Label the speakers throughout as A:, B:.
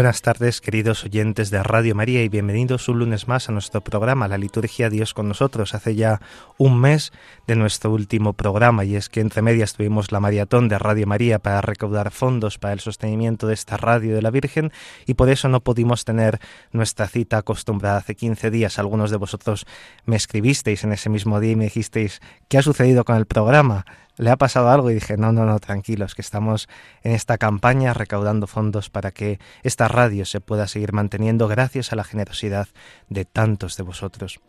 A: Buenas tardes, queridos oyentes de Radio María, y bienvenidos un lunes más a nuestro programa, La Liturgia Dios con nosotros. Hace ya un mes de nuestro último programa, y es que entre medias tuvimos la maratón de Radio María para recaudar fondos para el sostenimiento de esta radio de la Virgen, y por eso no pudimos tener nuestra cita acostumbrada hace 15 días. Algunos de vosotros me escribisteis en ese mismo día y me dijisteis, ¿qué ha sucedido con el programa? Le ha pasado algo y dije, no, no, no, tranquilos, que estamos en esta campaña recaudando fondos para que esta radio se pueda seguir manteniendo gracias a la generosidad de tantos de vosotros.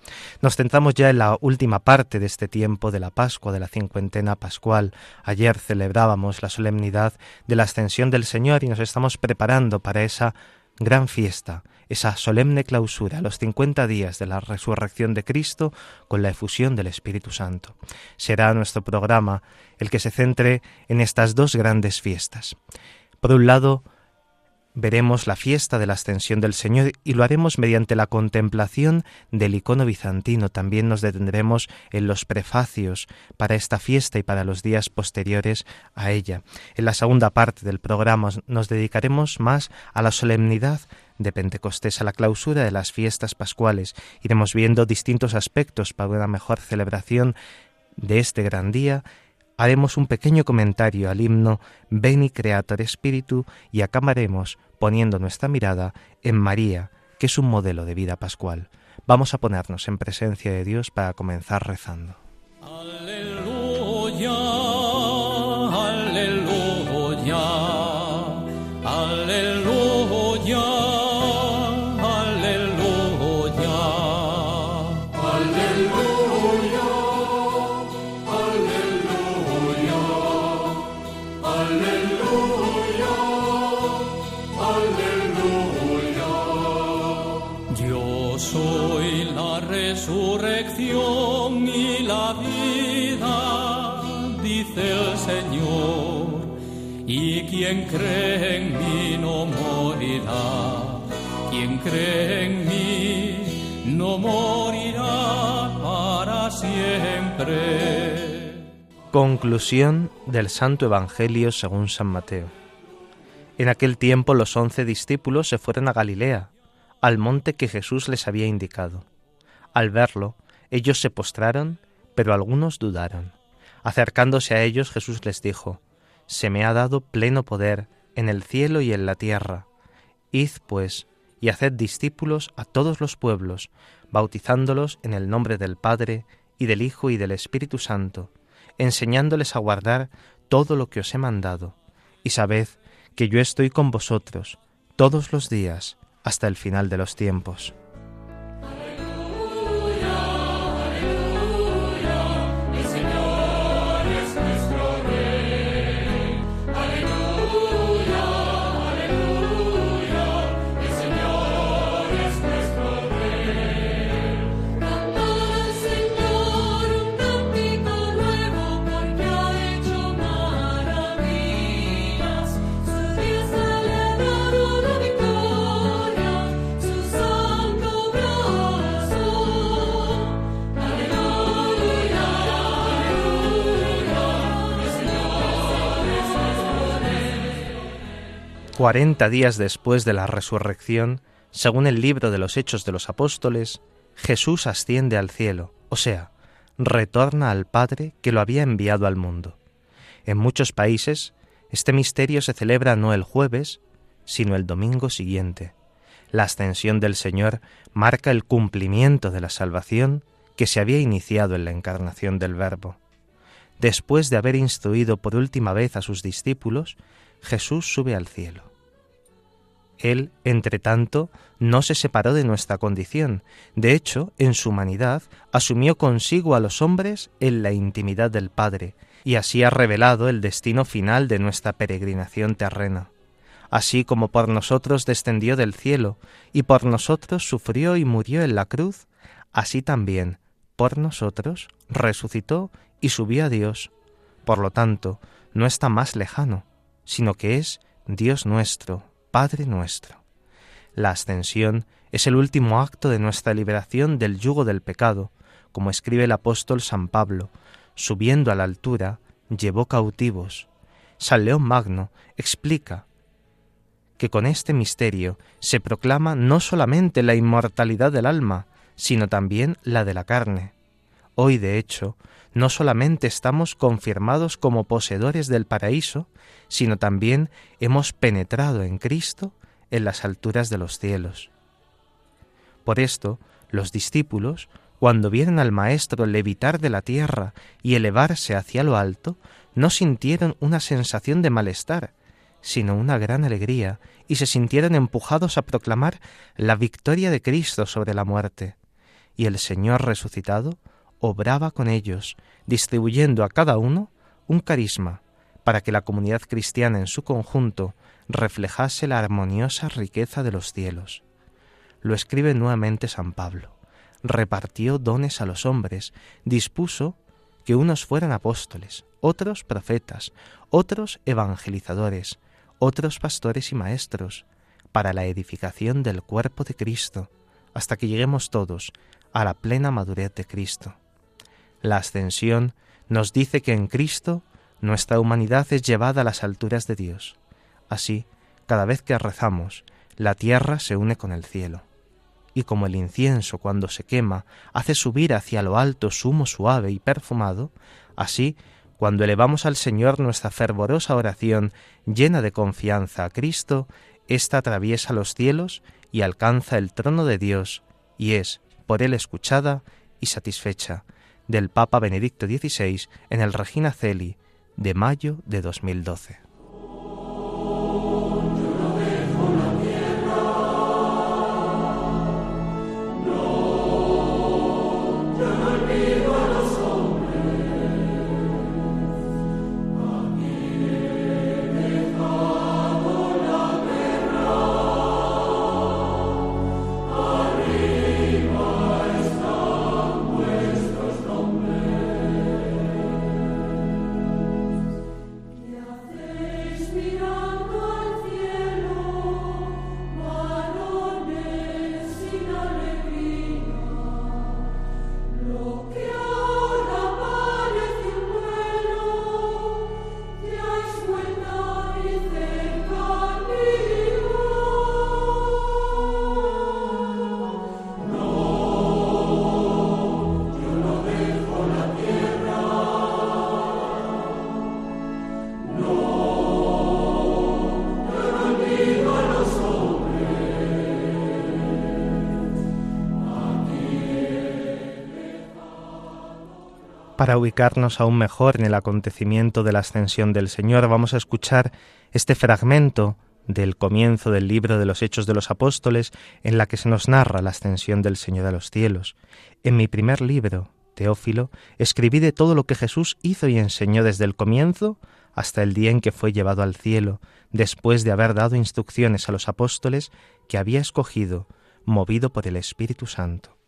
A: Nos centramos ya en la última parte de este tiempo de la Pascua, de la cincuentena pascual. Ayer celebrábamos la solemnidad de la ascensión del Señor y nos estamos preparando para esa gran fiesta, esa solemne clausura, los cincuenta días de la resurrección de Cristo con la efusión del Espíritu Santo. Será nuestro programa el que se centre en estas dos grandes fiestas. Por un lado, veremos la fiesta de la ascensión del Señor y lo haremos mediante la contemplación del icono bizantino. También nos detendremos en los prefacios para esta fiesta y para los días posteriores a ella. En la segunda parte del programa nos dedicaremos más a la solemnidad de Pentecostés, a la clausura de las fiestas pascuales. Iremos viendo distintos aspectos para una mejor celebración de este gran día haremos un pequeño comentario al himno Veni Creator Spiritu y acabaremos poniendo nuestra mirada en María, que es un modelo de vida pascual. Vamos a ponernos en presencia de Dios para comenzar rezando.
B: Cree en mí no morirá. Quien cree en mí no morirá para siempre.
A: Conclusión del Santo Evangelio según San Mateo. En aquel tiempo los once discípulos se fueron a Galilea, al monte que Jesús les había indicado. Al verlo, ellos se postraron, pero algunos dudaron. Acercándose a ellos, Jesús les dijo, se me ha dado pleno poder en el cielo y en la tierra. Id, pues, y haced discípulos a todos los pueblos, bautizándolos en el nombre del Padre, y del Hijo y del Espíritu Santo, enseñándoles a guardar todo lo que os he mandado, y sabed que yo estoy con vosotros todos los días hasta el final de los tiempos. Cuarenta días después de la resurrección, según el libro de los Hechos de los Apóstoles, Jesús asciende al cielo, o sea, retorna al Padre que lo había enviado al mundo. En muchos países, este misterio se celebra no el jueves, sino el domingo siguiente. La ascensión del Señor marca el cumplimiento de la salvación que se había iniciado en la encarnación del Verbo. Después de haber instruido por última vez a sus discípulos, Jesús sube al cielo. Él, entre tanto, no se separó de nuestra condición. De hecho, en su humanidad, asumió consigo a los hombres en la intimidad del Padre, y así ha revelado el destino final de nuestra peregrinación terrena. Así como por nosotros descendió del cielo, y por nosotros sufrió y murió en la cruz, así también, por nosotros, resucitó y subió a Dios. Por lo tanto, no está más lejano, sino que es Dios nuestro, Padre nuestro. La ascensión es el último acto de nuestra liberación del yugo del pecado, como escribe el apóstol San Pablo, subiendo a la altura, llevó cautivos. San León Magno explica que con este misterio se proclama no solamente la inmortalidad del alma, sino también la de la carne. Hoy, de hecho, no solamente estamos confirmados como poseedores del paraíso, sino también hemos penetrado en Cristo en las alturas de los cielos. Por esto, los discípulos, cuando vieron al Maestro levitar de la tierra y elevarse hacia lo alto, no sintieron una sensación de malestar, sino una gran alegría, y se sintieron empujados a proclamar la victoria de Cristo sobre la muerte. Y el Señor resucitado obraba con ellos, distribuyendo a cada uno un carisma, para que la comunidad cristiana en su conjunto reflejase la armoniosa riqueza de los cielos. Lo escribe nuevamente San Pablo. Repartió dones a los hombres, dispuso que unos fueran apóstoles, otros profetas, otros evangelizadores, otros pastores y maestros, para la edificación del cuerpo de Cristo, hasta que lleguemos todos a la plena madurez de Cristo. La ascensión nos dice que en Cristo nuestra humanidad es llevada a las alturas de Dios. Así, cada vez que rezamos, la tierra se une con el cielo. Y como el incienso cuando se quema hace subir hacia lo alto su humo suave y perfumado, así cuando elevamos al Señor nuestra fervorosa oración llena de confianza a Cristo, ésta atraviesa los cielos y alcanza el trono de Dios, y es por él escuchada y satisfecha, del Papa Benedicto XVI en el Regina Celi de mayo de 2012. Ubicarnos aún mejor en el acontecimiento de la ascensión del Señor, vamos a escuchar este fragmento del comienzo del libro de los Hechos de los Apóstoles, en la que se nos narra la ascensión del Señor a los cielos. En mi primer libro, Teófilo, escribí de todo lo que Jesús hizo y enseñó desde el comienzo hasta el día en que fue llevado al cielo, después de haber dado instrucciones a los apóstoles que había escogido, movido por el Espíritu Santo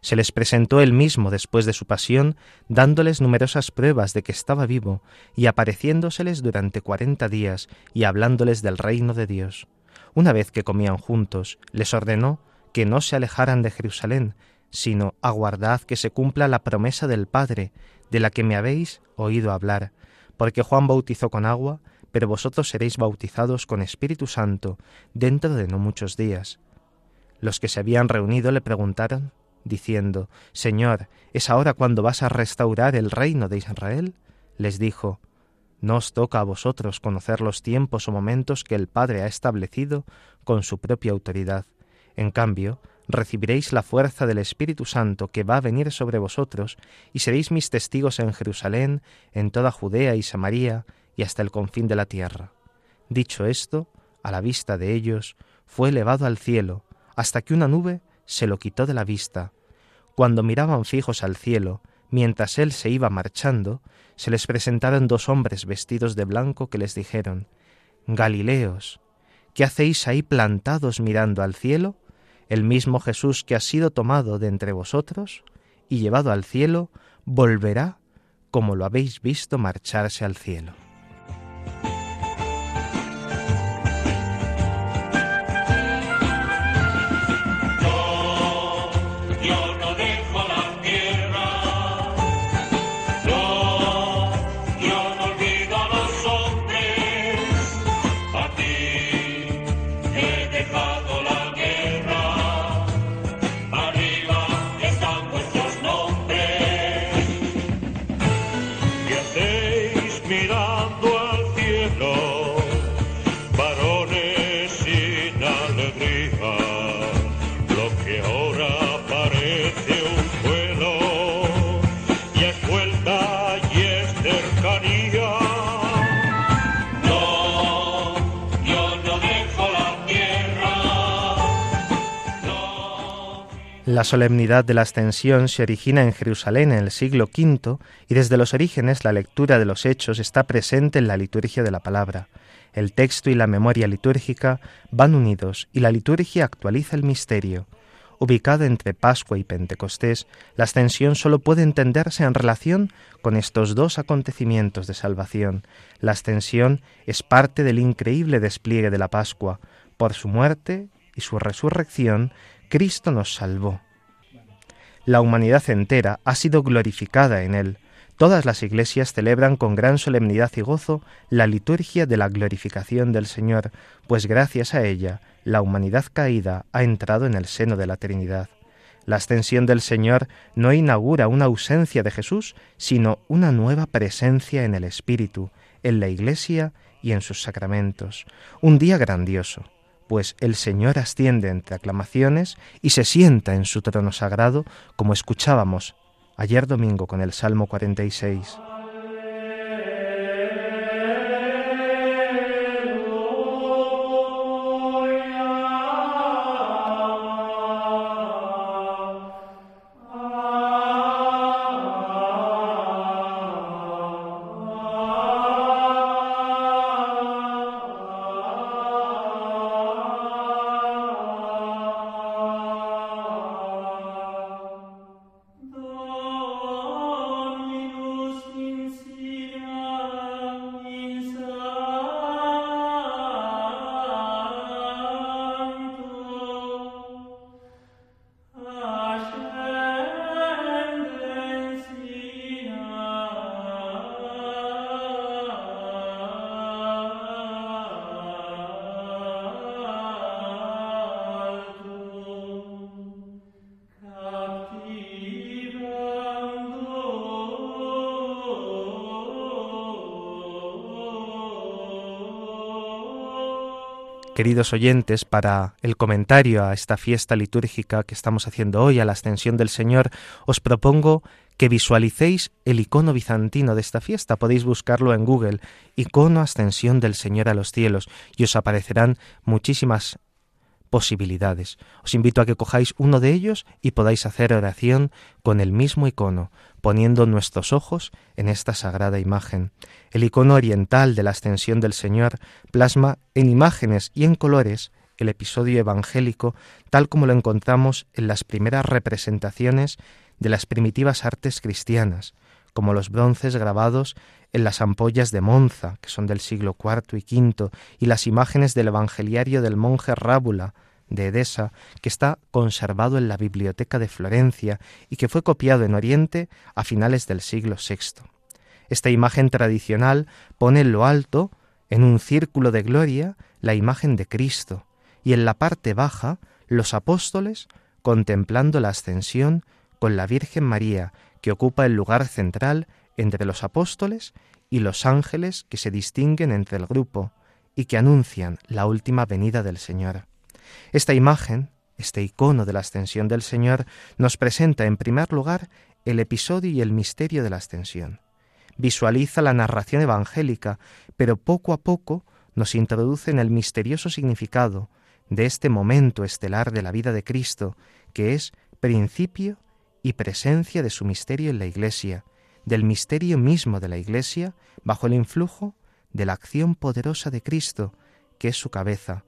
A: se les presentó él mismo después de su pasión, dándoles numerosas pruebas de que estaba vivo, y apareciéndoseles durante cuarenta días, y hablándoles del reino de Dios. Una vez que comían juntos, les ordenó que no se alejaran de Jerusalén, sino aguardad que se cumpla la promesa del Padre, de la que me habéis oído hablar, porque Juan bautizó con agua, pero vosotros seréis bautizados con Espíritu Santo dentro de no muchos días. Los que se habían reunido le preguntaron diciendo, Señor, ¿es ahora cuando vas a restaurar el reino de Israel? Les dijo, No os toca a vosotros conocer los tiempos o momentos que el Padre ha establecido con su propia autoridad. En cambio, recibiréis la fuerza del Espíritu Santo que va a venir sobre vosotros, y seréis mis testigos en Jerusalén, en toda Judea y Samaria, y hasta el confín de la tierra. Dicho esto, a la vista de ellos, fue elevado al cielo, hasta que una nube se lo quitó de la vista. Cuando miraban fijos al cielo, mientras él se iba marchando, se les presentaron dos hombres vestidos de blanco que les dijeron, Galileos, ¿qué hacéis ahí plantados mirando al cielo? El mismo Jesús que ha sido tomado de entre vosotros y llevado al cielo, volverá como lo habéis visto marcharse al cielo. La solemnidad de la ascensión se origina en Jerusalén en el siglo V y desde los orígenes la lectura de los hechos está presente en la liturgia de la palabra. El texto y la memoria litúrgica van unidos y la liturgia actualiza el misterio. Ubicada entre Pascua y Pentecostés, la ascensión solo puede entenderse en relación con estos dos acontecimientos de salvación. La ascensión es parte del increíble despliegue de la Pascua. Por su muerte y su resurrección, Cristo nos salvó. La humanidad entera ha sido glorificada en Él. Todas las iglesias celebran con gran solemnidad y gozo la liturgia de la glorificación del Señor, pues gracias a ella la humanidad caída ha entrado en el seno de la Trinidad. La ascensión del Señor no inaugura una ausencia de Jesús, sino una nueva presencia en el Espíritu, en la Iglesia y en sus sacramentos. Un día grandioso pues el Señor asciende entre aclamaciones y se sienta en su trono sagrado, como escuchábamos ayer domingo con el Salmo 46. Queridos oyentes, para el comentario a esta fiesta litúrgica que estamos haciendo hoy, a la ascensión del Señor, os propongo que visualicéis el icono bizantino de esta fiesta. Podéis buscarlo en Google, icono ascensión del Señor a los cielos, y os aparecerán muchísimas posibilidades. Os invito a que cojáis uno de ellos y podáis hacer oración con el mismo icono, poniendo nuestros ojos en esta sagrada imagen. El icono oriental de la ascensión del Señor plasma en imágenes y en colores el episodio evangélico tal como lo encontramos en las primeras representaciones de las primitivas artes cristianas, como los bronces grabados en las ampollas de Monza, que son del siglo IV y V, y las imágenes del Evangeliario del monje Rábula de Edesa, que está conservado en la Biblioteca de Florencia y que fue copiado en Oriente a finales del siglo VI. Esta imagen tradicional pone en lo alto, en un círculo de gloria, la imagen de Cristo, y en la parte baja, los apóstoles contemplando la ascensión con la Virgen María, que ocupa el lugar central entre los apóstoles y los ángeles que se distinguen entre el grupo y que anuncian la última venida del Señor. Esta imagen, este icono de la ascensión del Señor, nos presenta en primer lugar el episodio y el misterio de la ascensión. Visualiza la narración evangélica, pero poco a poco nos introduce en el misterioso significado de este momento estelar de la vida de Cristo, que es principio y presencia de su misterio en la Iglesia, del misterio mismo de la Iglesia bajo el influjo de la acción poderosa de Cristo, que es su cabeza,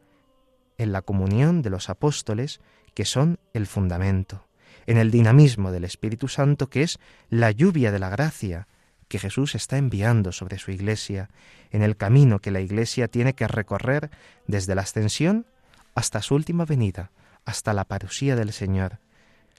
A: en la comunión de los apóstoles, que son el fundamento, en el dinamismo del Espíritu Santo, que es la lluvia de la gracia que Jesús está enviando sobre su Iglesia, en el camino que la Iglesia tiene que recorrer desde la ascensión hasta su última venida, hasta la parusía del Señor.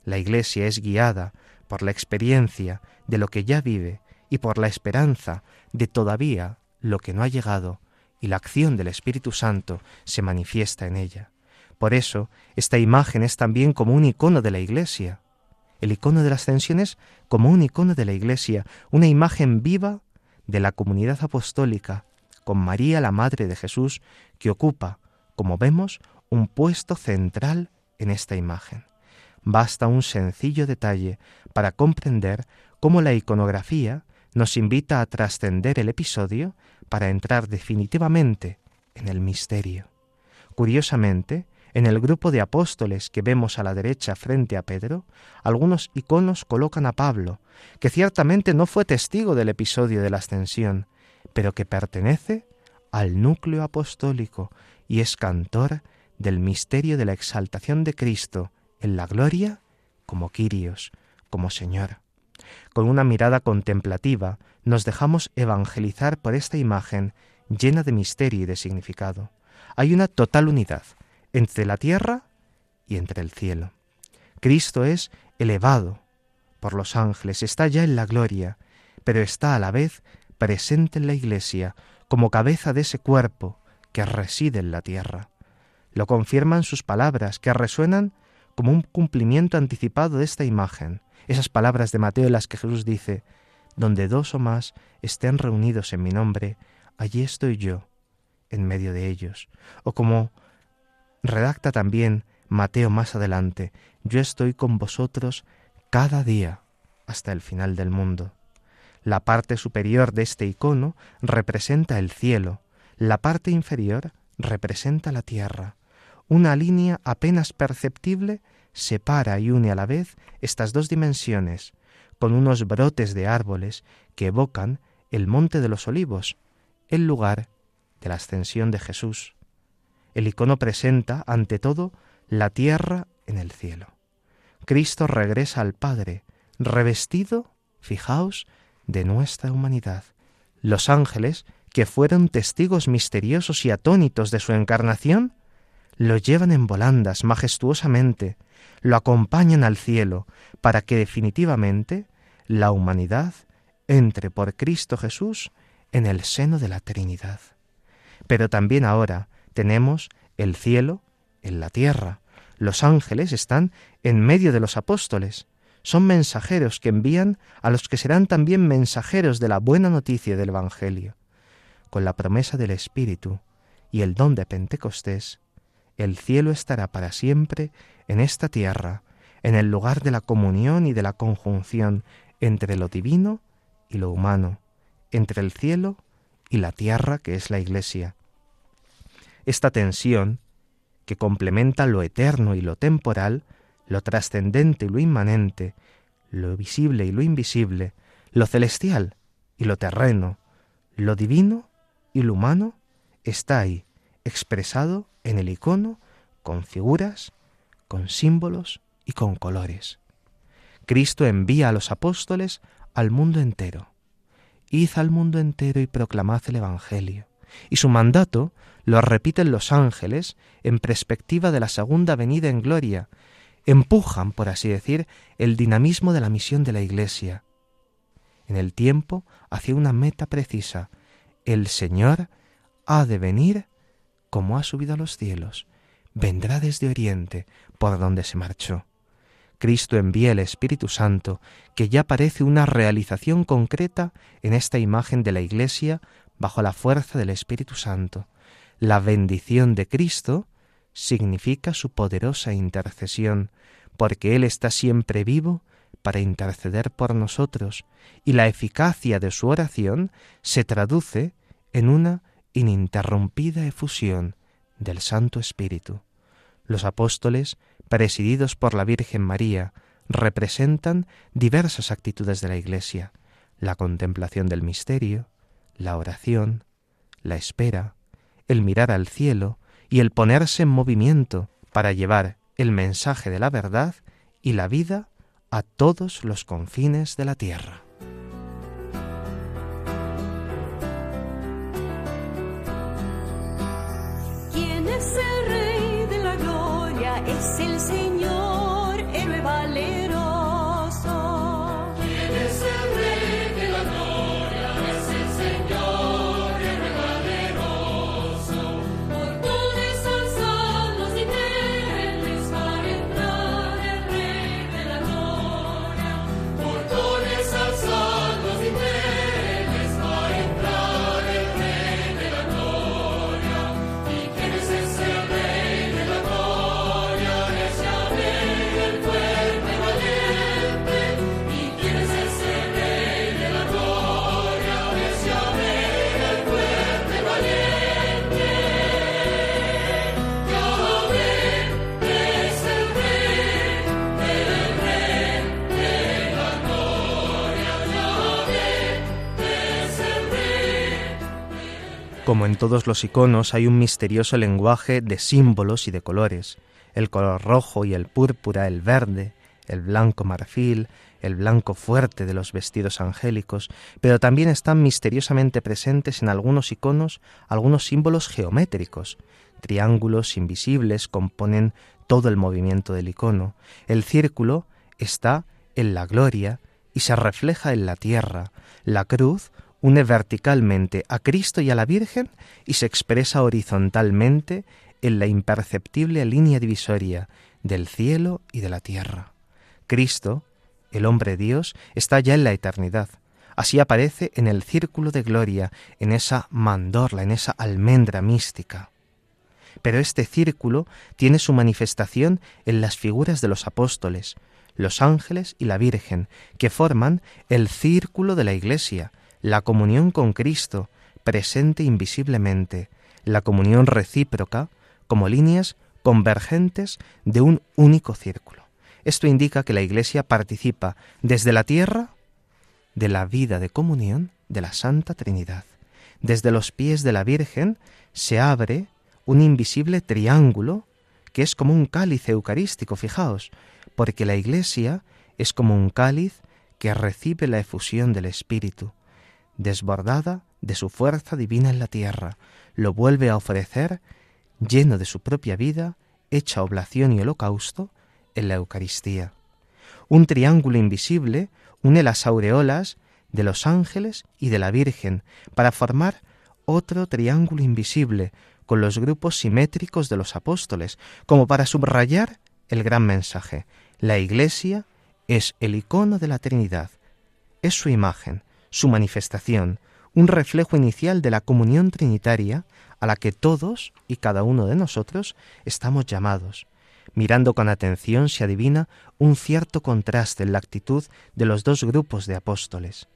A: La Iglesia es guiada por la experiencia de lo que ya vive y por la esperanza de todavía lo que no ha llegado, y la acción del Espíritu Santo se manifiesta en ella. Por eso, esta imagen es también como un icono de la Iglesia. El icono de la ascensión es como un icono de la Iglesia, una imagen viva de la comunidad apostólica, con María, la Madre de Jesús, que ocupa, como vemos, un puesto central en esta imagen. Basta un sencillo detalle para comprender cómo la iconografía nos invita a trascender el episodio para entrar definitivamente en el misterio. Curiosamente, En el grupo de apóstoles que vemos a la derecha frente a Pedro, algunos iconos colocan a Pablo, que ciertamente no fue testigo del episodio de la ascensión, pero que pertenece al núcleo apostólico y es cantor del misterio de la exaltación de Cristo en la gloria como Quirios, como Señor. Con una mirada contemplativa nos dejamos evangelizar por esta imagen llena de misterio y de significado. Hay una total unidad entre la tierra y entre el cielo. Cristo es elevado por los ángeles, está ya en la gloria, pero está a la vez presente en la iglesia como cabeza de ese cuerpo que reside en la tierra. Lo confirman sus palabras, que resuenan como un cumplimiento anticipado de esta imagen, esas palabras de Mateo en las que Jesús dice, donde dos o más estén reunidos en mi nombre, allí estoy yo, en medio de ellos. O como redacta también Mateo más adelante, yo estoy con vosotros cada día hasta el final del mundo. La parte superior de este icono representa el cielo, la parte inferior representa la tierra. Una línea apenas perceptible separa y une a la vez estas dos dimensiones, con unos brotes de árboles que evocan el monte de los olivos, el lugar de la ascensión de Jesús. El icono presenta, ante todo, la tierra en el cielo. Cristo regresa al Padre, revestido, fijaos, de nuestra humanidad. Los ángeles, que fueron testigos misteriosos y atónitos de su encarnación, lo llevan en volandas majestuosamente, lo acompañan al cielo, para que definitivamente la humanidad entre por Cristo Jesús en el seno de la Trinidad. Pero también ahora tenemos el cielo en la tierra. Los ángeles están en medio de los apóstoles. Son mensajeros que envían a los que serán también mensajeros de la buena noticia del Evangelio. Con la promesa del Espíritu y el don de Pentecostés, el cielo estará para siempre en esta tierra, en el lugar de la comunión y de la conjunción entre lo divino y lo humano, entre el cielo y la tierra que es la Iglesia. Esta tensión, que complementa lo eterno y lo temporal, lo trascendente y lo inmanente, lo visible y lo invisible, lo celestial y lo terreno, lo divino y lo humano, está ahí, expresado en el icono con figuras, con símbolos y con colores. Cristo envía a los apóstoles al mundo entero. Id al mundo entero y proclamad el Evangelio. Y su mandato lo repiten los ángeles en perspectiva de la segunda venida en gloria. Empujan, por así decir, el dinamismo de la misión de la Iglesia. En el tiempo hacia una meta precisa. El Señor ha de venir como ha subido a los cielos. Vendrá desde Oriente, por donde se marchó. Cristo envía el Espíritu Santo, que ya parece una realización concreta en esta imagen de la Iglesia bajo la fuerza del Espíritu Santo. La bendición de Cristo significa su poderosa intercesión, porque Él está siempre vivo para interceder por nosotros, y la eficacia de su oración se traduce en una ininterrumpida efusión del Santo Espíritu. Los apóstoles presididos por la Virgen María, representan diversas actitudes de la Iglesia, la contemplación del misterio, la oración, la espera, el mirar al cielo y el ponerse en movimiento para llevar el mensaje de la verdad y la vida a todos los confines de la tierra. Como en todos los iconos hay un misterioso lenguaje de símbolos y de colores, el color rojo y el púrpura, el verde, el blanco marfil, el blanco fuerte de los vestidos angélicos, pero también están misteriosamente presentes en algunos iconos algunos símbolos geométricos. Triángulos invisibles componen todo el movimiento del icono. El círculo está en la gloria y se refleja en la tierra. La cruz une verticalmente a Cristo y a la Virgen y se expresa horizontalmente en la imperceptible línea divisoria del cielo y de la tierra. Cristo, el hombre Dios, está ya en la eternidad. Así aparece en el círculo de gloria, en esa mandorla, en esa almendra mística. Pero este círculo tiene su manifestación en las figuras de los apóstoles, los ángeles y la Virgen, que forman el círculo de la Iglesia, la comunión con Cristo, presente invisiblemente, la comunión recíproca, como líneas convergentes de un único círculo. Esto indica que la Iglesia participa desde la tierra de la vida de comunión de la Santa Trinidad. Desde los pies de la Virgen se abre un invisible triángulo que es como un cáliz eucarístico, fijaos, porque la Iglesia es como un cáliz que recibe la efusión del Espíritu, desbordada de su fuerza divina en la tierra, lo vuelve a ofrecer lleno de su propia vida, hecha oblación y holocausto en la Eucaristía. Un triángulo invisible une las aureolas de los ángeles y de la Virgen para formar otro triángulo invisible con los grupos simétricos de los apóstoles, como para subrayar el gran mensaje. La Iglesia es el icono de la Trinidad, es su imagen, su manifestación, un reflejo inicial de la comunión trinitaria a la que todos y cada uno de nosotros estamos llamados. Mirando con atención se adivina un cierto contraste en la actitud de los dos grupos de apóstoles.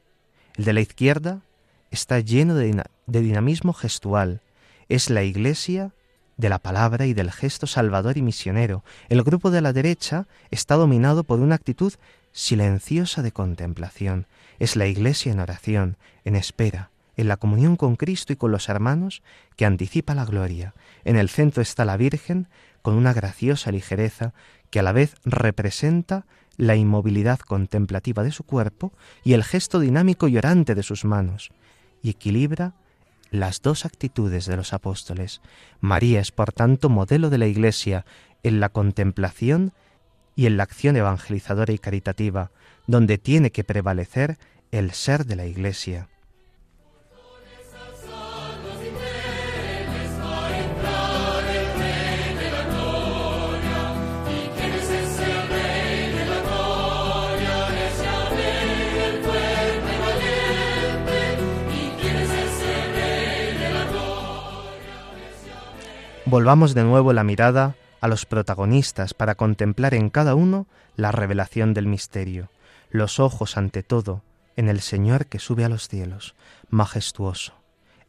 A: El de la izquierda está lleno de, dinamismo gestual, es la iglesia de la palabra y del gesto salvador y misionero. El grupo de la derecha está dominado por una actitud silenciosa de contemplación. Es la iglesia en oración, en espera, en la comunión con Cristo y con los hermanos que anticipa la gloria. En el centro está la Virgen con una graciosa ligereza que a la vez representa la inmovilidad contemplativa de su cuerpo y el gesto dinámico y orante de sus manos, y equilibra las dos actitudes de los apóstoles. María es, por tanto, modelo de la Iglesia en la contemplación y en la acción evangelizadora y caritativa, donde tiene que prevalecer el ser de la Iglesia. Volvamos de nuevo la mirada a los protagonistas para contemplar en cada uno la revelación del misterio, los ojos ante todo en el Señor que sube a los cielos, majestuoso.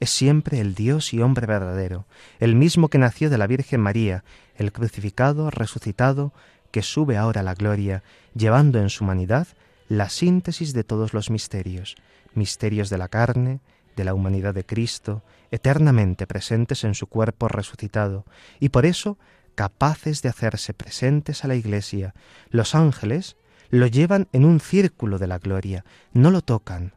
A: Es siempre el Dios y hombre verdadero, el mismo que nació de la Virgen María, el crucificado, resucitado, que sube ahora a la gloria, llevando en su humanidad la síntesis de todos los misterios, misterios de la carne, de la humanidad de Cristo, eternamente presentes en su cuerpo resucitado, y por eso capaces de hacerse presentes a la Iglesia. Los ángeles lo llevan en un círculo de la gloria, no lo tocan,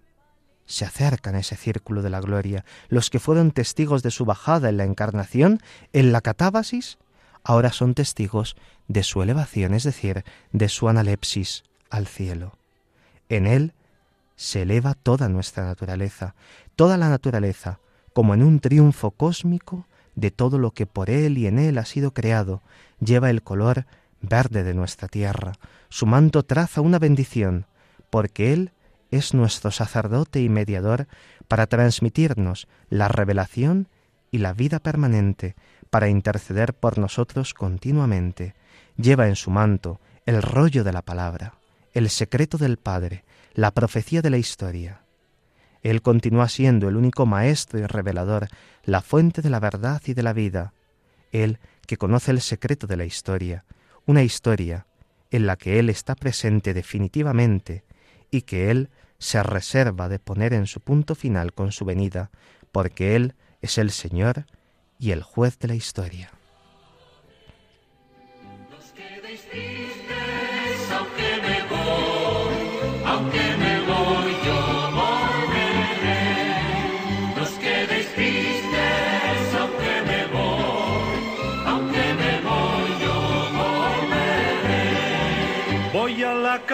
A: se acercan a ese círculo de la gloria. Los que fueron testigos de su bajada en la encarnación, en la catábasis, ahora son testigos de su elevación, es decir, de su analepsis al cielo. En él se eleva toda nuestra naturaleza, toda la naturaleza, como en un triunfo cósmico de todo lo que por Él y en Él ha sido creado, lleva el color verde de nuestra tierra. Su manto traza una bendición, porque Él es nuestro sacerdote y mediador para transmitirnos la revelación y la vida permanente, para interceder por nosotros continuamente. Lleva en su manto el rollo de la palabra, el secreto del Padre, la profecía de la historia. Él continúa siendo el único maestro y revelador, la fuente de la verdad y de la vida. Él que conoce el secreto de la historia, una historia en la que Él está presente definitivamente y que Él se reserva de poner en su punto final con su venida, porque Él es el Señor y el juez de la historia.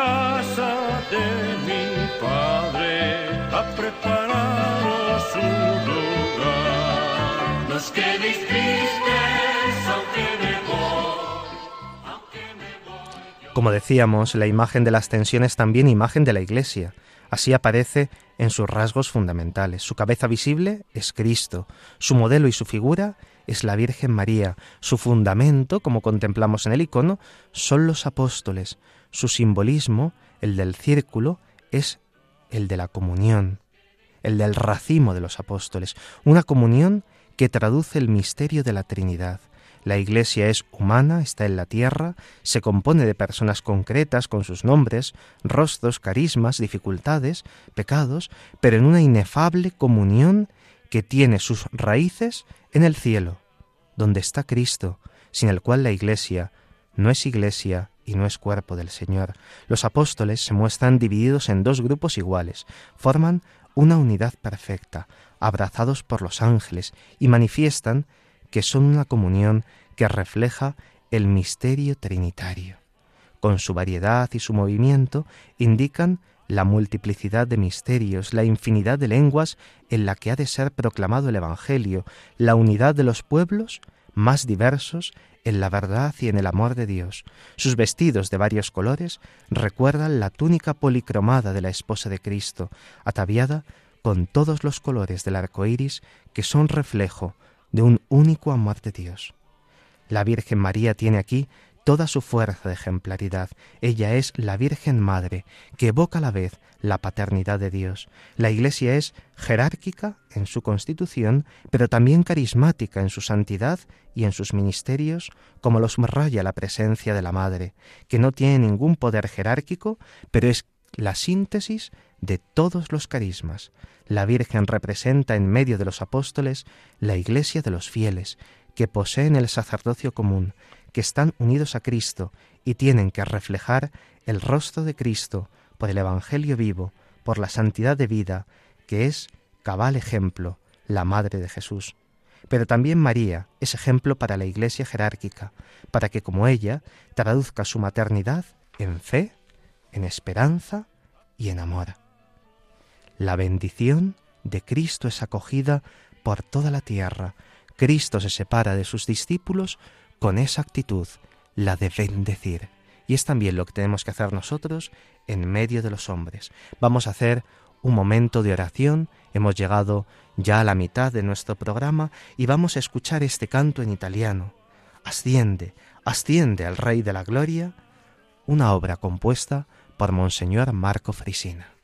C: Casa de mi padre ha preparado su lugar. Los que aunque me
A: Como decíamos, la imagen de la ascensión es también imagen de la Iglesia. Así aparece en sus rasgos fundamentales. Su cabeza visible es Cristo, su modelo y su figura es la Virgen María, su fundamento, como contemplamos en el icono, son los apóstoles, su simbolismo, el del círculo, es el de la comunión, el del racimo de los apóstoles, una comunión que traduce el misterio de la Trinidad. La Iglesia es humana, está en la tierra, se compone de personas concretas con sus nombres, rostros, carismas, dificultades, pecados, pero en una inefable comunión que tiene sus raíces en el cielo, donde está Cristo, sin el cual la Iglesia no es Iglesia y no es cuerpo del Señor. Los apóstoles se muestran divididos en dos grupos iguales, forman una unidad perfecta, abrazados por los ángeles, y manifiestan que son una comunión que refleja el misterio trinitario. Con su variedad y su movimiento indican la multiplicidad de misterios, la infinidad de lenguas en la que ha de ser proclamado el Evangelio, la unidad de los pueblos más diversos en la verdad y en el amor de Dios. Sus vestidos de varios colores recuerdan la túnica policromada de la esposa de Cristo, ataviada con todos los colores del arco iris que son reflejo de un único amor de Dios. La Virgen María tiene aquí toda su fuerza de ejemplaridad. Ella es la Virgen Madre, que evoca a la vez la paternidad de Dios. La Iglesia es jerárquica en su constitución, pero también carismática en su santidad y en sus ministerios, como los raya la presencia de la Madre, que no tiene ningún poder jerárquico, pero es la síntesis de todos los carismas. La Virgen representa en medio de los apóstoles la Iglesia de los fieles, que poseen el sacerdocio común, que están unidos a Cristo y tienen que reflejar el rostro de Cristo por el Evangelio vivo, por la santidad de vida, que es cabal ejemplo, la Madre de Jesús. Pero también María es ejemplo para la Iglesia jerárquica, para que como ella traduzca su maternidad en fe, en esperanza y en amor. La bendición de Cristo es acogida por toda la tierra. Cristo se separa de sus discípulos con esa actitud, la de bendecir. Y es también lo que tenemos que hacer nosotros en medio de los hombres. Vamos a hacer un momento de oración, hemos llegado ya a la mitad de nuestro programa y vamos a escuchar este canto en italiano. Asciende, asciende al Rey de la Gloria, una obra compuesta por Monseñor Marco Frisina.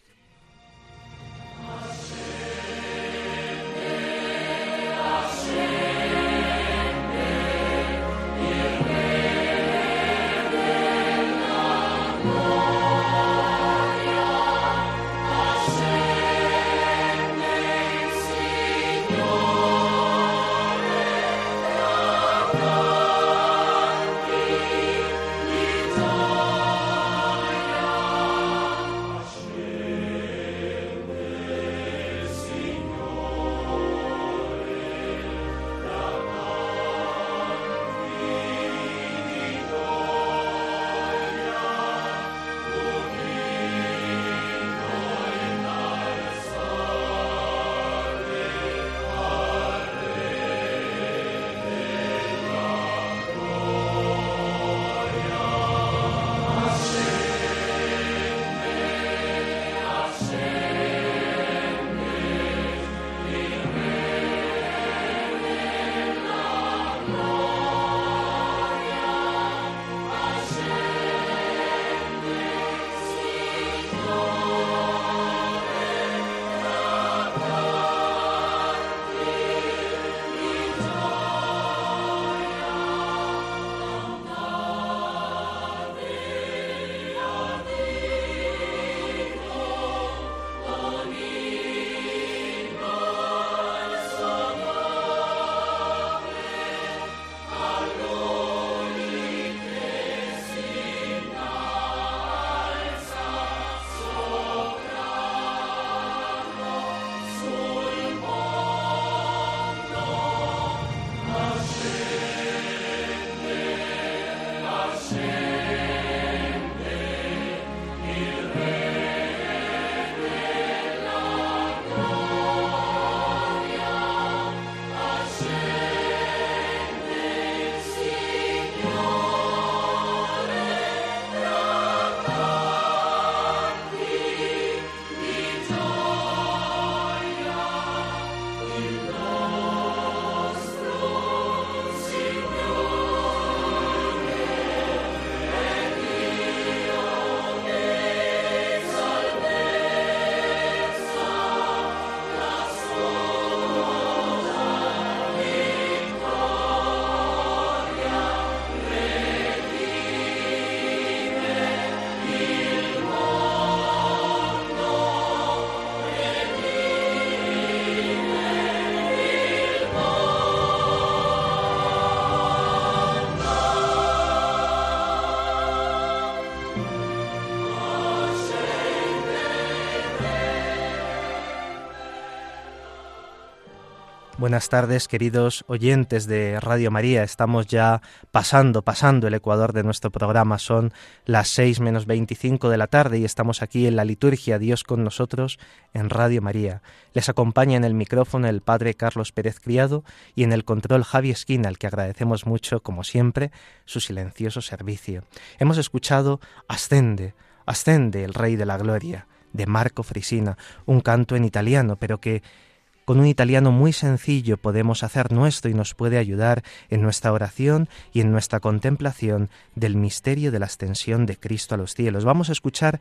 A: Buenas tardes, queridos oyentes de Radio María. Estamos ya pasando, pasando el ecuador de nuestro programa. Son las seis menos veinticinco de la tarde y estamos aquí en la liturgia Dios con nosotros en Radio María. Les acompaña en el micrófono el Padre Carlos Pérez Criado y en el control Javi Esquina, al que agradecemos mucho, como siempre, su silencioso servicio. Hemos escuchado Ascende, Ascende, el Rey de la Gloria, de Marco Frisina, un canto en italiano, pero que con un italiano muy sencillo podemos hacer nuestro y nos puede ayudar en nuestra oración y en nuestra contemplación del misterio de la ascensión de Cristo a los cielos. Vamos a escuchar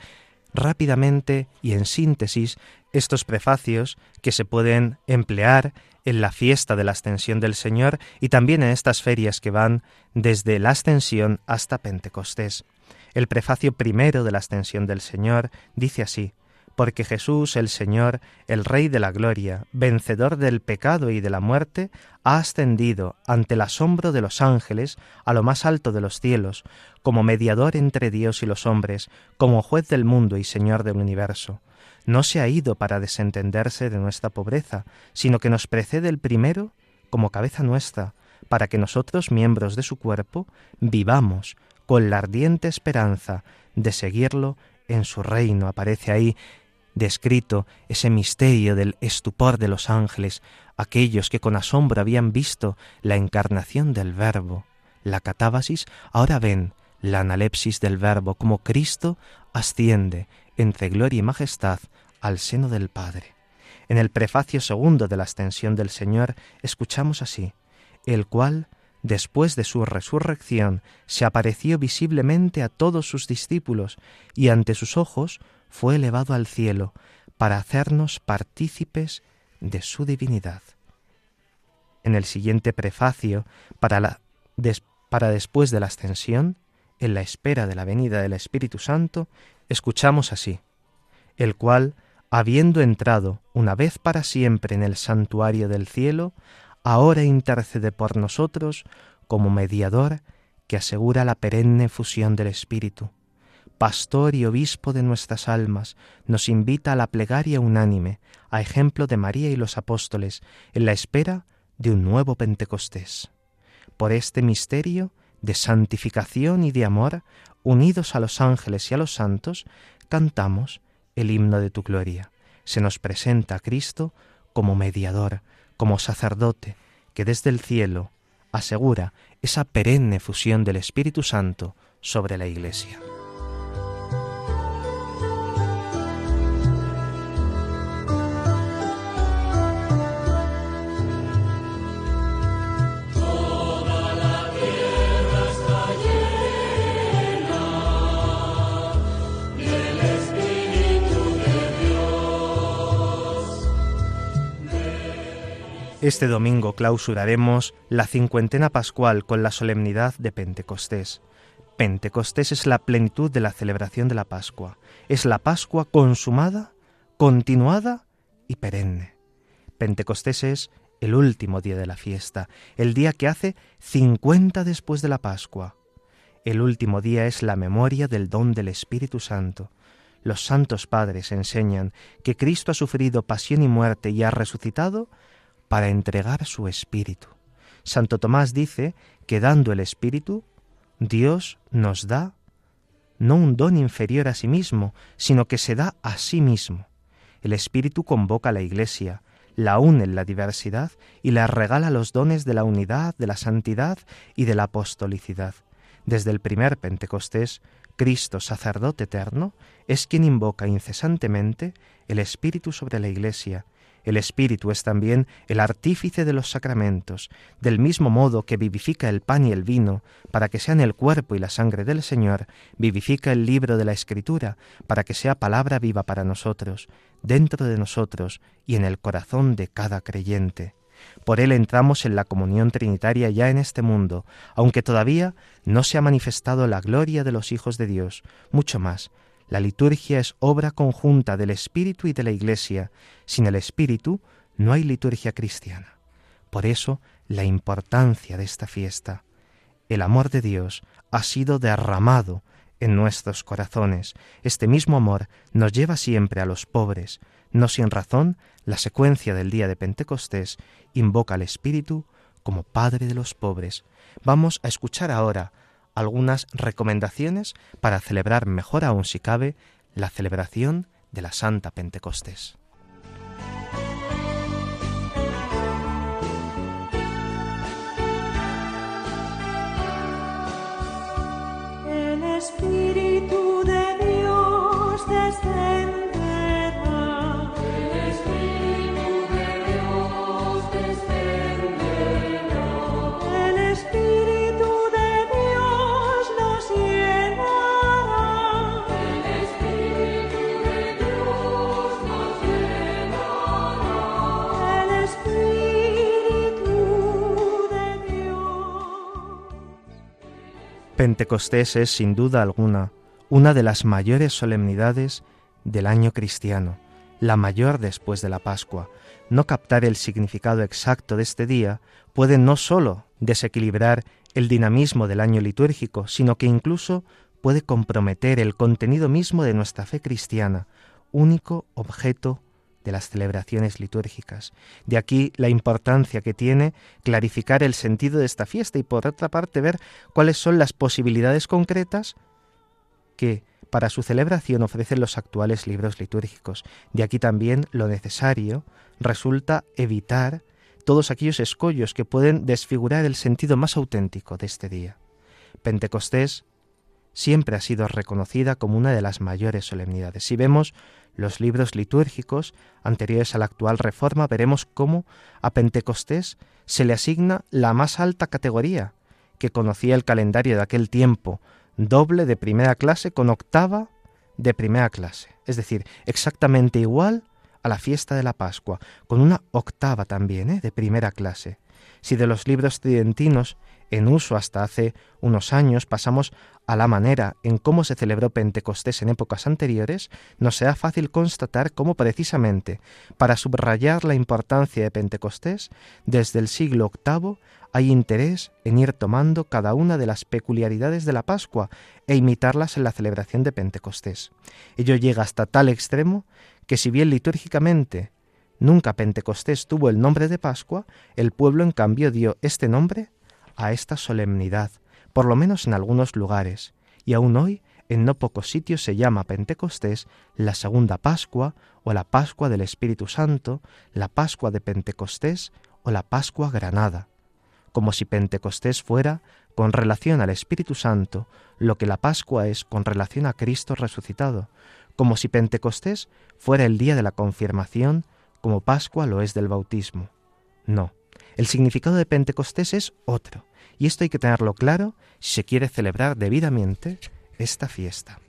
A: rápidamente y en síntesis estos prefacios que se pueden emplear en la fiesta de la ascensión del Señor y también en estas ferias que van desde la ascensión hasta Pentecostés. El prefacio primero de la ascensión del Señor dice así, porque Jesús el Señor, el Rey de la Gloria, vencedor del pecado y de la muerte, ha ascendido ante el asombro de los ángeles a lo más alto de los cielos, como mediador entre Dios y los hombres, como juez del mundo y Señor del universo. No se ha ido para desentenderse de nuestra pobreza, sino que nos precede el primero como cabeza nuestra, para que nosotros, miembros de su cuerpo, vivamos con la ardiente esperanza de seguirlo en su reino. Aparece ahí descrito ese misterio del estupor de los ángeles, aquellos que con asombro habían visto la encarnación del Verbo, la catábasis, ahora ven la analepsis del Verbo, como Cristo asciende entre gloria y majestad al seno del Padre. En el prefacio segundo de la ascensión del Señor escuchamos así, el cual, después de su resurrección, se apareció visiblemente a todos sus discípulos y ante sus ojos fue elevado al cielo para hacernos partícipes de su divinidad. En el siguiente prefacio, para, para después de la ascensión, en la espera de la venida del Espíritu Santo, escuchamos así, el cual, habiendo entrado una vez para siempre en el santuario del cielo, ahora intercede por nosotros como mediador que asegura la perenne fusión del Espíritu pastor y obispo de nuestras almas, nos invita a la plegaria unánime, a ejemplo de María y los apóstoles, en la espera de un nuevo Pentecostés. Por este misterio de santificación y de amor, unidos a los ángeles y a los santos, cantamos el himno de tu gloria. Se nos presenta a Cristo como mediador, como sacerdote, que desde el cielo asegura esa perenne fusión del Espíritu Santo sobre la Iglesia. Este domingo clausuraremos la cincuentena pascual con la solemnidad de Pentecostés. Pentecostés es la plenitud de la celebración de la Pascua. Es la Pascua consumada, continuada y perenne. Pentecostés es el último día de la fiesta, el día que hace cincuenta después de la Pascua. El último día es la memoria del don del Espíritu Santo. Los santos padres enseñan que Cristo ha sufrido pasión y muerte y ha resucitado para entregar su espíritu. Santo Tomás dice que dando el espíritu, Dios nos da no un don inferior a sí mismo, sino que se da a sí mismo. El espíritu convoca a la Iglesia, la une en la diversidad y la regala los dones de la unidad, de la santidad y de la apostolicidad. Desde el primer Pentecostés, Cristo, sacerdote eterno, es quien invoca incesantemente el Espíritu sobre la Iglesia el Espíritu es también el artífice de los sacramentos, del mismo modo que vivifica el pan y el vino, para que sean el cuerpo y la sangre del Señor, vivifica el libro de la Escritura, para que sea palabra viva para nosotros, dentro de nosotros y en el corazón de cada creyente. Por él entramos en la comunión trinitaria ya en este mundo, aunque todavía no se ha manifestado la gloria de los hijos de Dios, mucho más la liturgia es obra conjunta del Espíritu y de la Iglesia. Sin el Espíritu no hay liturgia cristiana. Por eso la importancia de esta fiesta. El amor de Dios ha sido derramado en nuestros corazones. Este mismo amor nos lleva siempre a los pobres, No sin razón, la secuencia del día de Pentecostés invoca al Espíritu como Padre de los pobres. Vamos a escuchar ahora algunas recomendaciones para celebrar mejor aún si cabe la celebración de la Santa Pentecostés. Pentecostés es, sin duda alguna, una de las mayores solemnidades del año cristiano, la mayor después de la Pascua. No captar el significado exacto de este día puede no sólo desequilibrar el dinamismo del año litúrgico, sino que incluso puede comprometer el contenido mismo de nuestra fe cristiana, único objeto de las celebraciones litúrgicas. De aquí la importancia que tiene clarificar el sentido de esta fiesta y por otra parte ver cuáles son las posibilidades concretas que para su celebración ofrecen los actuales libros litúrgicos. De aquí también lo necesario resulta evitar todos aquellos escollos que pueden desfigurar el sentido más auténtico de este día. Pentecostés siempre ha sido reconocida como una de las mayores solemnidades. Si vemos los libros litúrgicos anteriores a la actual reforma, veremos cómo a Pentecostés se le asigna la más alta categoría que conocía el calendario de aquel tiempo, doble de primera clase con octava de primera clase, es decir, exactamente igual a la fiesta de la Pascua, con una octava también ¿eh? de primera clase. Si de los libros tridentinos en uso hasta hace unos años pasamos a la manera en cómo se celebró Pentecostés en épocas anteriores, nos será fácil constatar cómo precisamente para subrayar la importancia de Pentecostés, desde el siglo VIII hay interés en ir tomando cada una de las peculiaridades de la Pascua e imitarlas en la celebración de Pentecostés. Ello llega hasta tal extremo que si bien litúrgicamente nunca Pentecostés tuvo el nombre de Pascua, el pueblo en cambio dio este nombre a esta solemnidad, por lo menos en algunos lugares, y aún hoy en no pocos sitios se llama Pentecostés la segunda Pascua o la Pascua del Espíritu Santo, la Pascua de Pentecostés o la Pascua Granada, como si Pentecostés fuera con relación al Espíritu Santo lo que la Pascua es con relación a Cristo resucitado, como si Pentecostés fuera el día de la confirmación como Pascua lo es del bautismo. No, el significado de Pentecostés es otro, y esto hay que tenerlo claro si se quiere celebrar debidamente esta fiesta.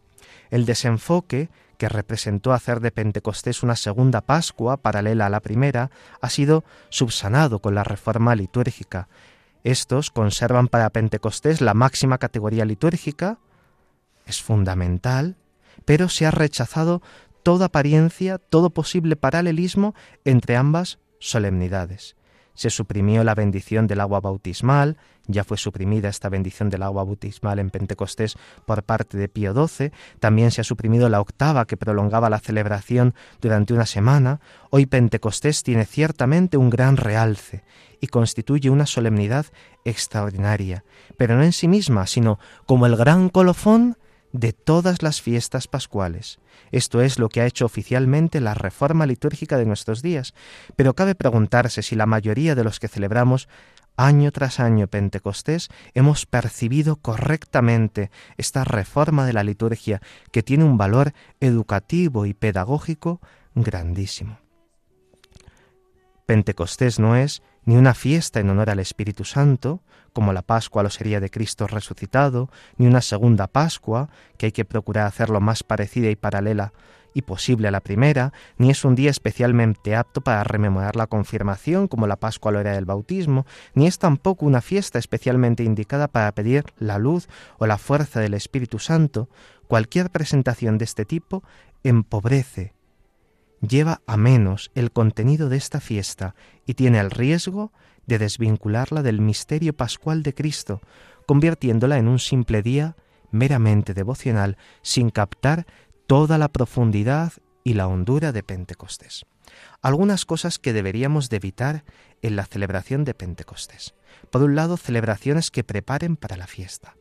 A: El desenfoque que representó hacer de Pentecostés una segunda Pascua paralela a la primera ha sido subsanado con la reforma litúrgica. Estos conservan para Pentecostés la máxima categoría litúrgica, es fundamental, pero se ha rechazado toda apariencia, todo posible paralelismo entre ambas solemnidades. Se suprimió la bendición del agua bautismal, ya fue suprimida esta bendición del agua bautismal en Pentecostés por parte de Pío XII, también se ha suprimido la octava que prolongaba la celebración durante una semana, hoy Pentecostés tiene ciertamente un gran realce y constituye una solemnidad extraordinaria, pero no en sí misma, sino como el gran colofón de todas las fiestas pascuales. Esto es lo que ha hecho oficialmente la reforma litúrgica de nuestros días, pero cabe preguntarse si la mayoría de los que celebramos año tras año Pentecostés hemos percibido correctamente esta reforma de la liturgia que tiene un valor educativo y pedagógico grandísimo. Pentecostés no es ni una fiesta en honor al Espíritu Santo, como la Pascua lo sería de Cristo resucitado, ni una segunda Pascua, que hay que procurar hacerlo más parecida y paralela y posible a la primera, ni es un día especialmente apto para rememorar la confirmación, como la Pascua lo era del bautismo, ni es tampoco una fiesta especialmente indicada para pedir la luz o la fuerza del Espíritu Santo. Cualquier presentación de este tipo empobrece lleva a menos el contenido de esta fiesta y tiene el riesgo de desvincularla del misterio pascual de Cristo, convirtiéndola en un simple día meramente devocional, sin captar toda la profundidad y la hondura de Pentecostés. Algunas cosas que deberíamos de evitar en la celebración de Pentecostés. Por un lado, celebraciones que preparen para la fiesta,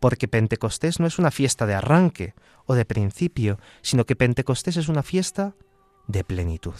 A: porque Pentecostés no es una fiesta de arranque o de principio, sino que Pentecostés es una fiesta de plenitud.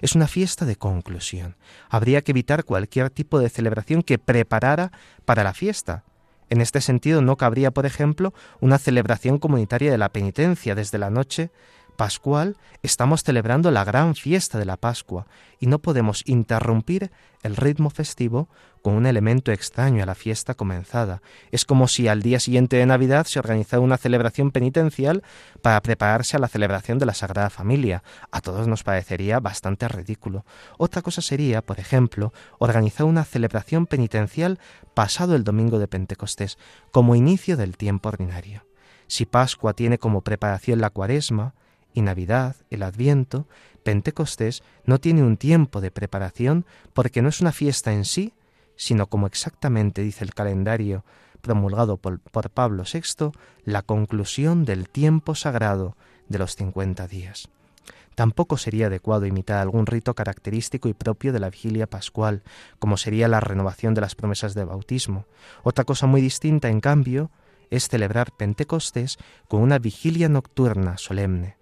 A: Es una fiesta de conclusión. Habría que evitar cualquier tipo de celebración que preparara para la fiesta. En este sentido, no cabría, por ejemplo, una celebración comunitaria de la penitencia desde la noche pascual estamos celebrando la gran fiesta de la Pascua y no podemos interrumpir el ritmo festivo con un elemento extraño a la fiesta comenzada. Es como si al día siguiente de Navidad se organizara una celebración penitencial para prepararse a la celebración de la Sagrada Familia. A todos nos parecería bastante ridículo. Otra cosa sería, por ejemplo, organizar una celebración penitencial pasado el domingo de Pentecostés, como inicio del tiempo ordinario. Si Pascua tiene como preparación la cuaresma, y Navidad, el Adviento, Pentecostés no tiene un tiempo de preparación porque no es una fiesta en sí, sino como exactamente dice el calendario promulgado por, Pablo VI, la conclusión del tiempo sagrado de los 50 días. Tampoco sería adecuado imitar algún rito característico y propio de la vigilia pascual, como sería la renovación de las promesas de bautismo. Otra cosa muy distinta, en cambio, es celebrar Pentecostés con una vigilia nocturna solemne.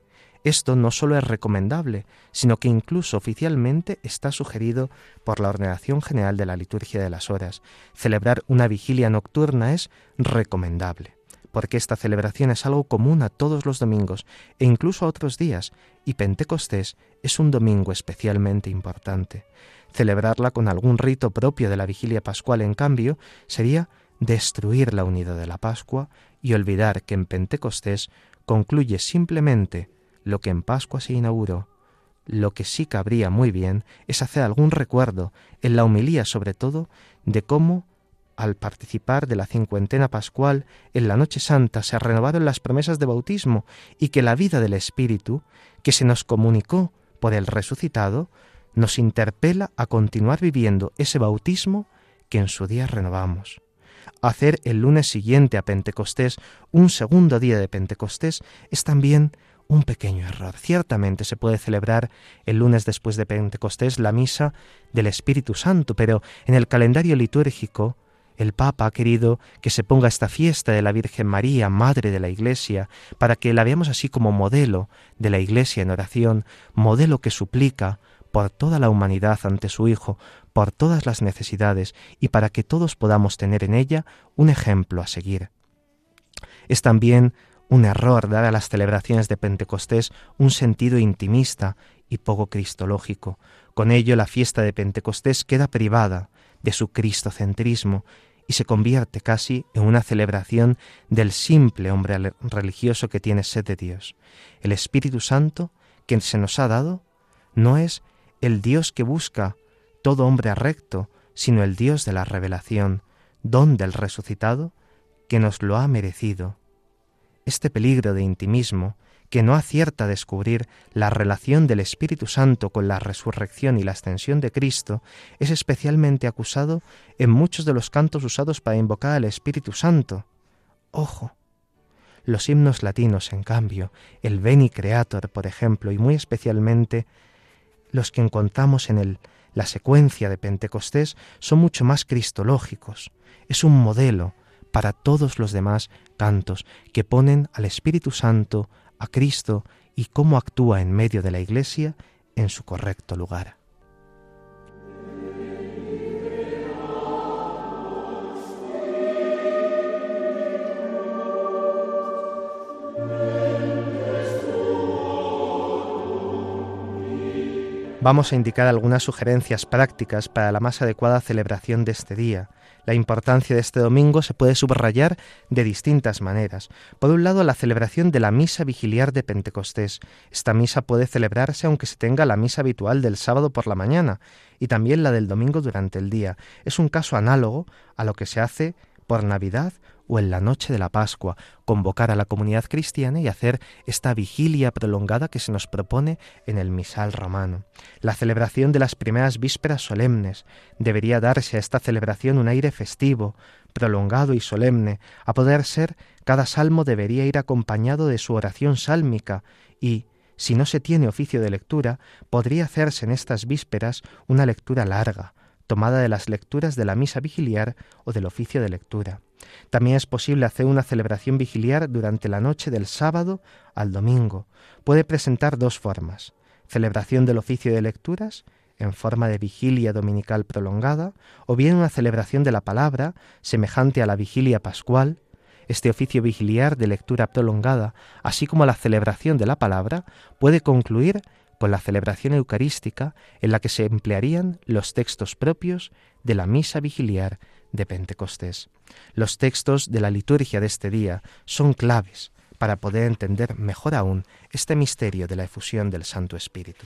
A: Esto no solo es recomendable, sino que incluso oficialmente está sugerido por la Ordenación General de la Liturgia de las Horas. Celebrar una vigilia nocturna es recomendable, porque esta celebración es algo común a todos los domingos e incluso a otros días, y Pentecostés es un domingo especialmente importante. Celebrarla con algún rito propio de la vigilia pascual, en cambio, sería destruir la unidad de la Pascua y olvidar que en Pentecostés concluye simplemente lo que en Pascua se inauguró. Lo que sí cabría muy bien es hacer algún recuerdo, en la humilía sobre todo, de cómo, al participar de la cincuentena pascual, en la Noche Santa se renovaron las promesas de bautismo y que la vida del Espíritu, que se nos comunicó por el resucitado, nos interpela a continuar viviendo ese bautismo que en su día renovamos. Hacer el lunes siguiente a Pentecostés un segundo día de Pentecostés es también un pequeño error. Ciertamente se puede celebrar el lunes después de Pentecostés la misa del Espíritu Santo, pero en el calendario litúrgico el Papa ha querido que se ponga esta fiesta de la Virgen María, Madre de la Iglesia, para que la veamos así como modelo de la Iglesia en oración, modelo que suplica por toda la humanidad ante su Hijo, por todas las necesidades, y para que todos podamos tener en ella un ejemplo a seguir. Es también un error dar a las celebraciones de Pentecostés un sentido intimista y poco cristológico. Con ello la fiesta de Pentecostés queda privada de su cristocentrismo y se convierte casi en una celebración del simple hombre religioso que tiene sed de Dios. El Espíritu Santo, que se nos ha dado, no es el Dios que busca todo hombre recto, sino el Dios de la revelación, don del resucitado, que nos lo ha merecido este peligro de intimismo, que no acierta a descubrir la relación del Espíritu Santo con la resurrección y la ascensión de Cristo, es especialmente acusado en muchos de los cantos usados para invocar al Espíritu Santo. Ojo. Los himnos latinos, en cambio, el Veni Creator, por ejemplo, y muy especialmente los que encontramos en el, la secuencia de Pentecostés, son mucho más cristológicos. Es un modelo para todos los demás cantos que ponen al Espíritu Santo, a Cristo y cómo actúa en medio de la Iglesia en su correcto lugar. Vamos a indicar algunas sugerencias prácticas para la más adecuada celebración de este día, la importancia de este domingo se puede subrayar de distintas maneras. Por un lado, la celebración de la misa vigiliar de Pentecostés. Esta misa puede celebrarse aunque se tenga la misa habitual del sábado por la mañana y también la del domingo durante el día. Es un caso análogo a lo que se hace por Navidad o en la noche de la Pascua, convocar a la comunidad cristiana y hacer esta vigilia prolongada que se nos propone en el misal romano. La celebración de las primeras vísperas solemnes. Debería darse a esta celebración un aire festivo, prolongado y solemne, a poder ser cada salmo debería ir acompañado de su oración sálmica y Si no se tiene oficio de lectura, podría hacerse en estas vísperas una lectura larga, tomada de las lecturas de la misa vigiliar o del oficio de lectura. También es posible hacer una celebración vigiliar durante la noche del sábado al domingo. Puede presentar dos formas. Celebración del oficio de lecturas en forma de vigilia dominical prolongada, o bien una celebración de la palabra semejante a la vigilia pascual, este oficio vigiliar de lectura prolongada, así como la celebración de la palabra, puede concluir con la celebración eucarística en la que se emplearían los textos propios de la misa vigiliar de Pentecostés. Los textos de la liturgia de este día son claves para poder entender mejor aún este misterio de la efusión del Santo Espíritu.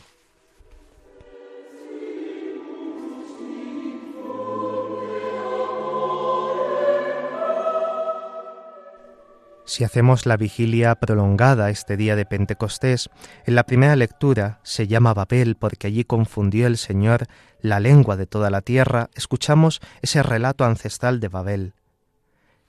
A: Si hacemos la vigilia prolongada este día de Pentecostés, en la primera lectura se llama Babel porque allí confundió el Señor la lengua de toda la tierra, escuchamos ese relato ancestral de Babel,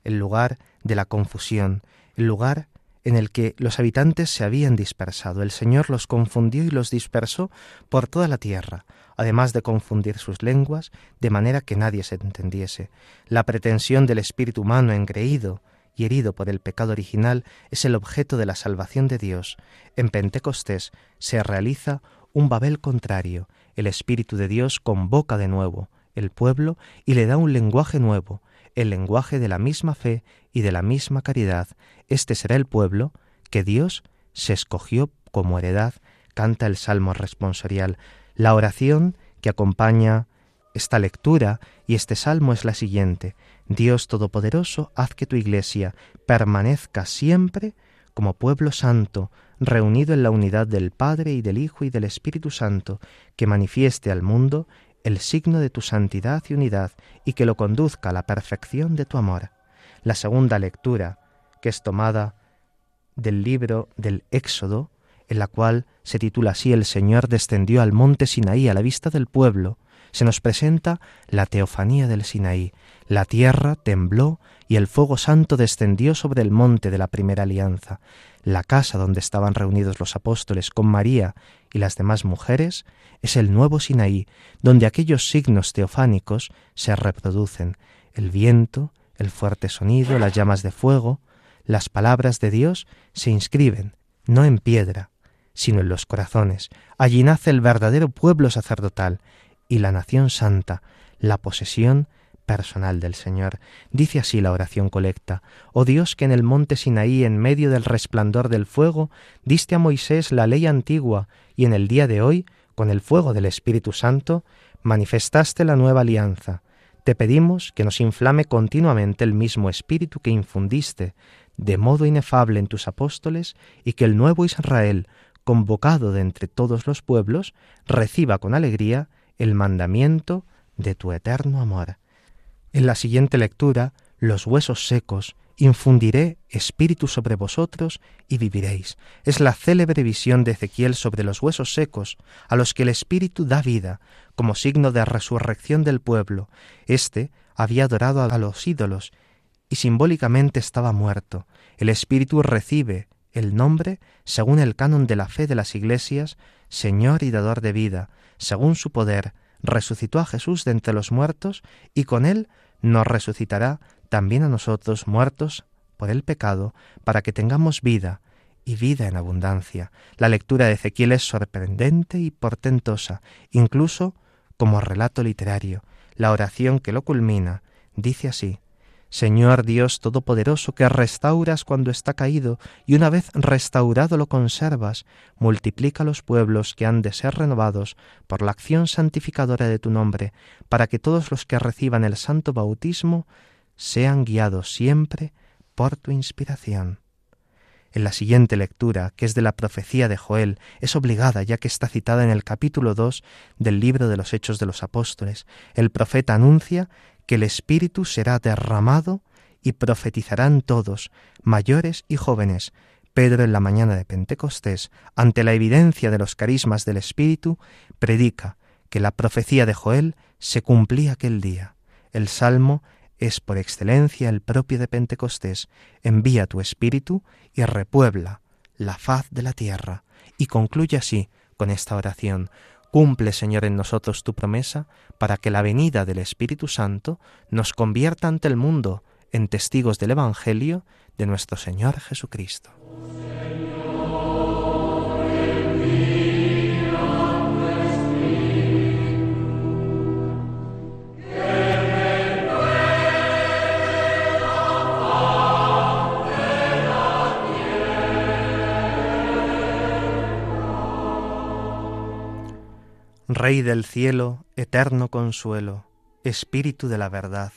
A: el lugar de la confusión, el lugar en el que los habitantes se habían dispersado. El Señor los confundió y los dispersó por toda la tierra, además de confundir sus lenguas, de manera que nadie se entendiese. La pretensión del espíritu humano engreído, y herido por el pecado original es el objeto de la salvación de Dios. En Pentecostés se realiza un Babel contrario. El Espíritu de Dios convoca de nuevo el pueblo y le da un lenguaje nuevo, el lenguaje de la misma fe y de la misma caridad. Este será el pueblo que Dios se escogió como heredad, canta el Salmo responsorial. La oración que acompaña esta lectura y este salmo es la siguiente. Dios Todopoderoso, haz que tu iglesia permanezca siempre como pueblo santo, reunido en la unidad del Padre y del Hijo y del Espíritu Santo, que manifieste al mundo el signo de tu santidad y unidad y que lo conduzca a la perfección de tu amor. La segunda lectura, que es tomada del libro del Éxodo, en la cual se titula así El Señor descendió al monte Sinaí a la vista del pueblo, se nos presenta la teofanía del Sinaí. La tierra tembló y el fuego santo descendió sobre el monte de la primera alianza. La casa donde estaban reunidos los apóstoles con María y las demás mujeres es el nuevo Sinaí, donde aquellos signos teofánicos se reproducen. El viento, el fuerte sonido, las llamas de fuego, las palabras de Dios se inscriben, no en piedra, sino en los corazones. Allí nace el verdadero pueblo sacerdotal, y la nación santa, la posesión personal del Señor. Dice así la oración colecta, Oh Dios que en el monte Sinaí, en medio del resplandor del fuego, diste a Moisés la ley antigua, y en el día de hoy, con el fuego del Espíritu Santo, manifestaste la nueva alianza. Te pedimos que nos inflame continuamente el mismo Espíritu que infundiste, de modo inefable en tus apóstoles, y que el nuevo Israel, convocado de entre todos los pueblos, reciba con alegría el mandamiento de tu eterno amor. En la siguiente lectura, los huesos secos, infundiré espíritu sobre vosotros y viviréis. Es la célebre visión de Ezequiel sobre los huesos secos, a los que el espíritu da vida, como signo de resurrección del pueblo. Este había adorado a los ídolos y simbólicamente estaba muerto. El espíritu recibe el nombre, según el canon de la fe de las iglesias, Señor y dador de vida, según su poder, resucitó a Jesús de entre los muertos y con él nos resucitará también a nosotros muertos por el pecado, para que tengamos vida y vida en abundancia. La lectura de Ezequiel es sorprendente y portentosa, incluso como relato literario. La oración que lo culmina dice así, Señor Dios Todopoderoso, que restauras cuando está caído y una vez restaurado lo conservas, multiplica los pueblos que han de ser renovados por la acción santificadora de tu nombre, para que todos los que reciban el santo bautismo sean guiados siempre por tu inspiración. En la siguiente lectura, que es de la profecía de Joel, es obligada ya que está citada en el capítulo 2 del libro de los Hechos de los Apóstoles. El profeta anuncia que el Espíritu será derramado y profetizarán todos, mayores y jóvenes. Pedro en la mañana de Pentecostés, ante la evidencia de los carismas del Espíritu, predica que la profecía de Joel se cumplía aquel día. El Salmo es por excelencia el propio de Pentecostés. Envía tu Espíritu y repuebla la faz de la tierra. Y concluye así con esta oración. Cumple, Señor, en nosotros tu promesa, para que la venida del Espíritu Santo nos convierta ante el mundo en testigos del Evangelio de nuestro Señor Jesucristo. Rey del cielo, eterno consuelo, Espíritu de la verdad,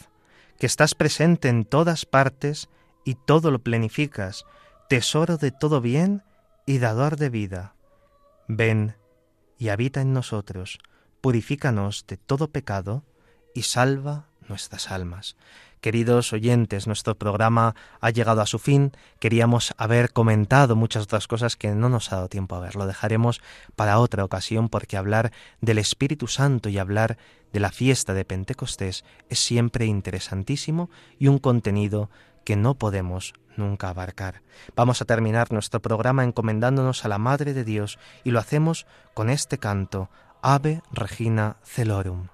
A: que estás presente en todas partes y todo lo plenificas, tesoro de todo bien y dador de vida. Ven y habita en nosotros, purifícanos de todo pecado y salva nuestras almas. Queridos oyentes, nuestro programa ha llegado a su fin. Queríamos haber comentado muchas otras cosas que no nos ha dado tiempo a ver. Lo dejaremos para otra ocasión porque hablar del Espíritu Santo y hablar de la fiesta de Pentecostés es siempre interesantísimo y un contenido que no podemos nunca abarcar. Vamos a terminar nuestro programa encomendándonos a la Madre de Dios y lo hacemos con este canto, Ave Regina Celorum.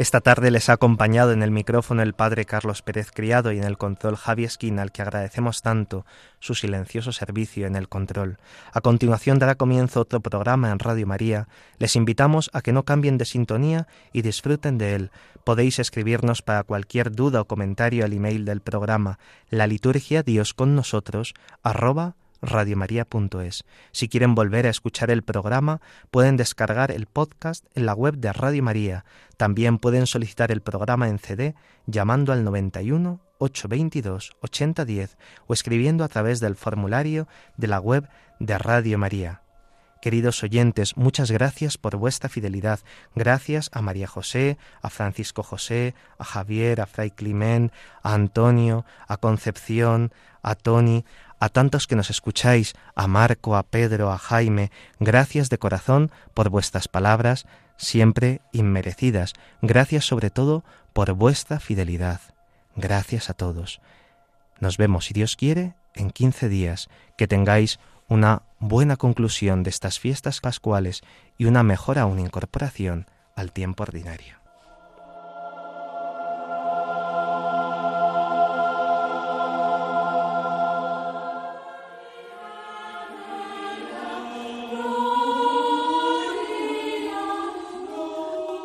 A: Esta tarde les ha acompañado en el micrófono el padre Carlos Pérez Criado y en el control Javi Esquina, al que agradecemos tanto su silencioso servicio en el control. A continuación dará comienzo otro programa en Radio María. Les invitamos a que no cambien de sintonía y disfruten de él. Podéis escribirnos para cualquier duda o comentario al email del programa la liturgia Dios con nosotros arroba radiomaria.es. Si quieren volver a escuchar el programa, pueden descargar el podcast en la web de Radio María. También pueden solicitar el programa en CD llamando al 91 822 8010 o escribiendo a través del formulario de la web de Radio María. Queridos oyentes, muchas gracias por vuestra fidelidad. Gracias a María José, a Francisco José, a Javier, a Fray Climén, a Antonio, a Concepción, a Tony, a tantos que nos escucháis, a Marco, a Pedro, a Jaime, gracias de corazón por vuestras palabras, siempre inmerecidas. Gracias sobre todo por vuestra fidelidad. Gracias a todos. Nos vemos, si Dios quiere, en quince días. Que tengáis una buena conclusión de estas fiestas pascuales y una mejor aún incorporación al tiempo ordinario.